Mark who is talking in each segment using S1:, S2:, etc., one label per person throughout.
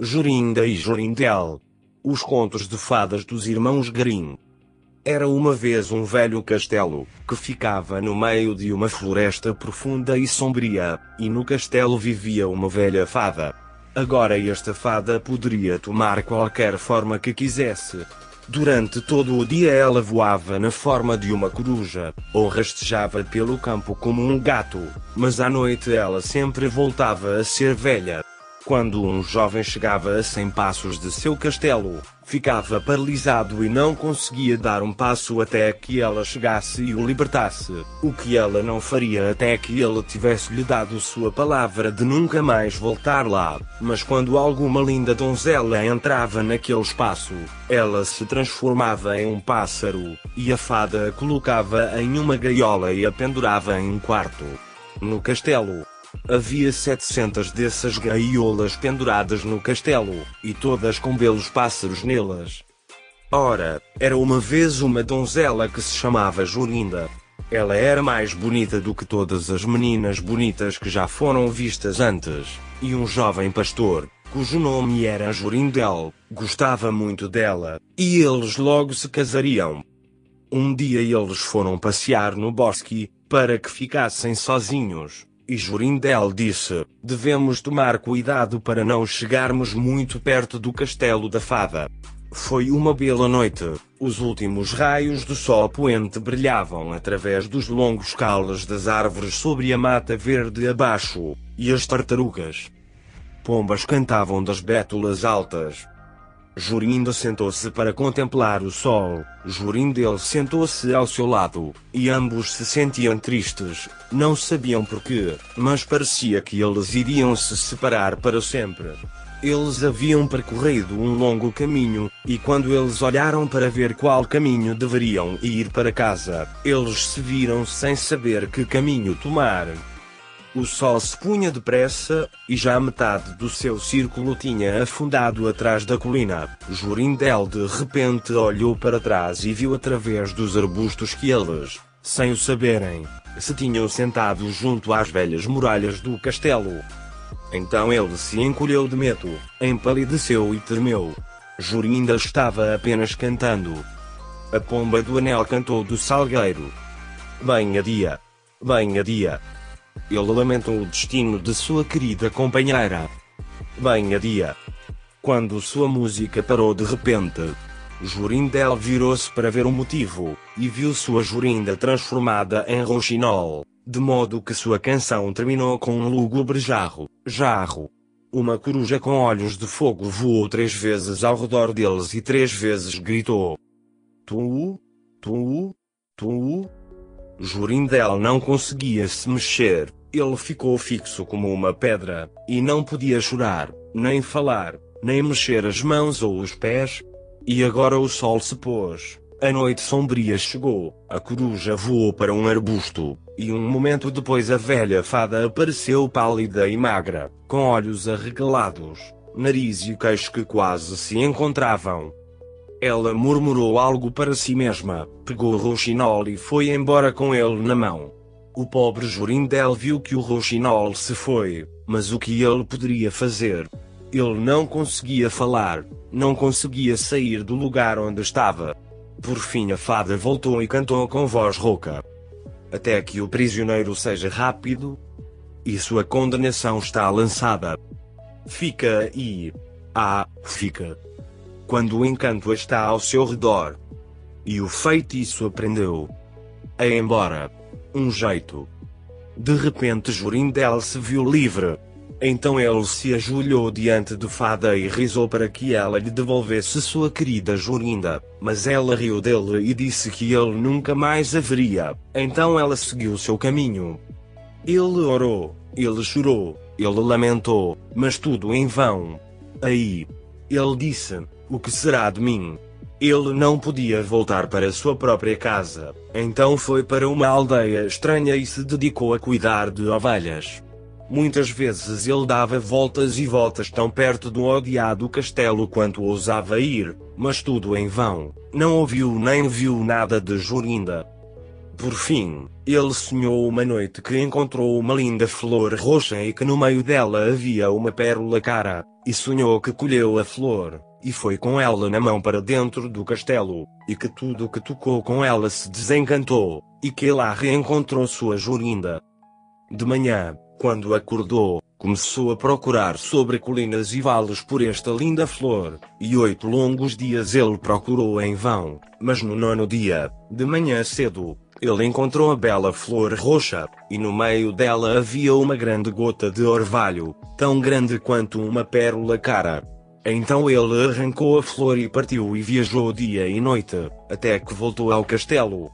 S1: Jorinda e Jorindel. Os contos de fadas dos irmãos Grimm. Era uma vez um velho castelo, que ficava no meio de uma floresta profunda e sombria, e no castelo vivia uma velha fada. Agora esta fada poderia tomar qualquer forma que quisesse. Durante todo o dia ela voava na forma de uma coruja, ou rastejava pelo campo como um gato, mas à noite ela sempre voltava a ser velha. Quando um jovem chegava a 100 passos de seu castelo, ficava paralisado e não conseguia dar um passo até que ela chegasse e o libertasse, o que ela não faria até que ele tivesse lhe dado sua palavra de nunca mais voltar lá. Mas quando alguma linda donzela entrava naquele espaço, ela se transformava em um pássaro, e a fada a colocava em uma gaiola e a pendurava em um quarto. No castelo, Havia setecentas dessas gaiolas penduradas no castelo, e todas com belos pássaros nelas. Ora, era uma vez uma donzela que se chamava Jorinda. Ela era mais bonita do que todas as meninas bonitas que já foram vistas antes, e um jovem pastor, cujo nome era Jorindel, gostava muito dela, e eles logo se casariam. Um dia eles foram passear no bosque, para que ficassem sozinhos. E Jorindel disse: Devemos tomar cuidado para não chegarmos muito perto do castelo da fada. Foi uma bela noite. Os últimos raios do sol poente brilhavam através dos longos caules das árvores sobre a mata verde abaixo, e as tartarugas. Pombas cantavam das bétulas altas, Jorinda sentou-se para contemplar o sol. Jorindel sentou-se ao seu lado, e ambos se sentiam tristes. Não sabiam porquê, mas parecia que eles iriam se separar para sempre. Eles haviam percorrido um longo caminho, e quando eles olharam para ver qual caminho deveriam ir para casa, eles se viram sem saber que caminho tomar. O sol se punha depressa, e já metade do seu círculo tinha afundado atrás da colina. Jorindel de repente olhou para trás e viu através dos arbustos que eles, sem o saberem, se tinham sentado junto às velhas muralhas do castelo. Então ele se encolheu de medo, empalideceu e tremeu. Jorinda estava apenas cantando. A pomba do anel cantou do salgueiro. Bem a dia. Bem a dia. Ele lamentou o destino de sua querida companheira. Bem a dia. Quando sua música parou de repente, Jorindel virou-se para ver o motivo, e viu sua Jorinda transformada em rouxinol, de modo que sua canção terminou com um lúgubre jarro, jarro. Uma coruja com olhos de fogo voou três vezes ao redor deles e três vezes gritou: Tu, tu, tu. Jorindel não conseguia se mexer, ele ficou fixo como uma pedra, e não podia chorar, nem falar, nem mexer as mãos ou os pés. E agora o sol se pôs. A noite sombria chegou, a coruja voou para um arbusto, e um momento depois a velha fada apareceu pálida e magra, com olhos arregalados, nariz e queixo que quase se encontravam. Ela murmurou algo para si mesma, pegou o roxinol e foi embora com ele na mão. O pobre Jorindel viu que o Rouxinol se foi, mas o que ele poderia fazer? Ele não conseguia falar, não conseguia sair do lugar onde estava. Por fim a fada voltou e cantou com voz rouca. Até que o prisioneiro seja rápido. E sua condenação está lançada. Fica aí. Ah, fica. Quando o encanto está ao seu redor. E o feitiço aprendeu. A embora um jeito. De repente Jorindel se viu livre. Então ele se ajoelhou diante do fada e rezou para que ela lhe devolvesse sua querida Jorinda, mas ela riu dele e disse que ele nunca mais a veria. Então ela seguiu seu caminho. Ele orou, ele chorou, ele lamentou, mas tudo em vão. Aí, ele disse: O que será de mim? Ele não podia voltar para sua própria casa, então foi para uma aldeia estranha e se dedicou a cuidar de ovelhas. Muitas vezes ele dava voltas e voltas tão perto do odiado castelo quanto ousava ir, mas tudo em vão. Não ouviu nem viu nada de Jorinda. Por fim, ele sonhou uma noite que encontrou uma linda flor roxa e que no meio dela havia uma pérola cara, e sonhou que colheu a flor, e foi com ela na mão para dentro do castelo, e que tudo o que tocou com ela se desencantou, e que lá reencontrou sua Jorinda. De manhã, quando acordou, começou a procurar sobre colinas e vales por esta linda flor, e oito longos dias ele procurou em vão, mas no nono dia, de manhã cedo, ele encontrou a bela flor roxa, e no meio dela havia uma grande gota de orvalho, tão grande quanto uma pérola cara. Então ele arrancou a flor e partiu e viajou dia e noite, até que voltou ao castelo.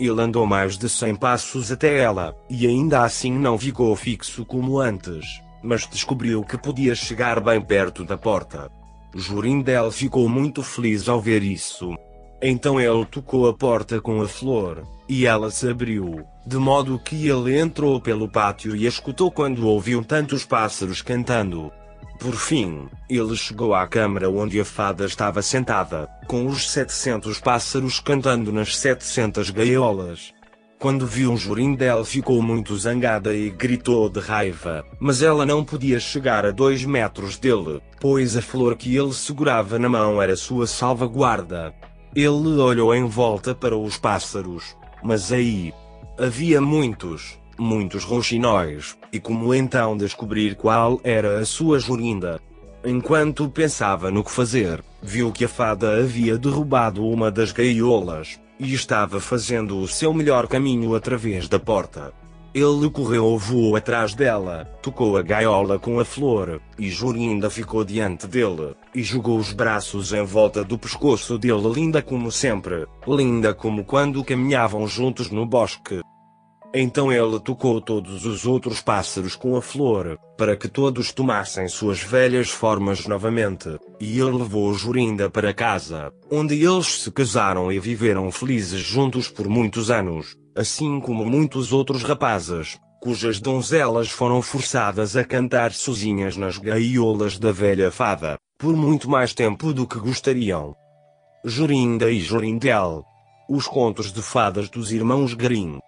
S1: Ele andou mais de cem passos até ela, e ainda assim não ficou fixo como antes, mas descobriu que podia chegar bem perto da porta. Jorindel ficou muito feliz ao ver isso. Então ele tocou a porta com a flor, e ela se abriu, de modo que ele entrou pelo pátio e escutou quando ouviu tantos pássaros cantando. Por fim, ele chegou à câmara onde a fada estava sentada, com os 700 pássaros cantando nas 700 gaiolas. Quando viu Jorindel ficou muito zangada e gritou de raiva, mas ela não podia chegar a dois metros dele, pois a flor que ele segurava na mão era sua salvaguarda. Ele olhou em volta para os pássaros, mas aí havia muitos, muitos rouxinóis, e como então descobrir qual era a sua Jorinda? Enquanto pensava no que fazer, viu que a fada havia derrubado uma das gaiolas, e estava fazendo o seu melhor caminho através da porta. Ele correu ou voou atrás dela, tocou a gaiola com a flor, e Jorinda ficou diante dele, e jogou os braços em volta do pescoço dele linda como sempre, linda como quando caminhavam juntos no bosque. Então ele tocou todos os outros pássaros com a flor, para que todos tomassem suas velhas formas novamente, e ele levou Jorinda para casa, onde eles se casaram e viveram felizes juntos por muitos anos assim como muitos outros rapazes, cujas donzelas foram forçadas a cantar sozinhas nas gaiolas da velha fada, por muito mais tempo do que gostariam. Jorinda e Jorindel. Os contos de fadas dos irmãos Grimm.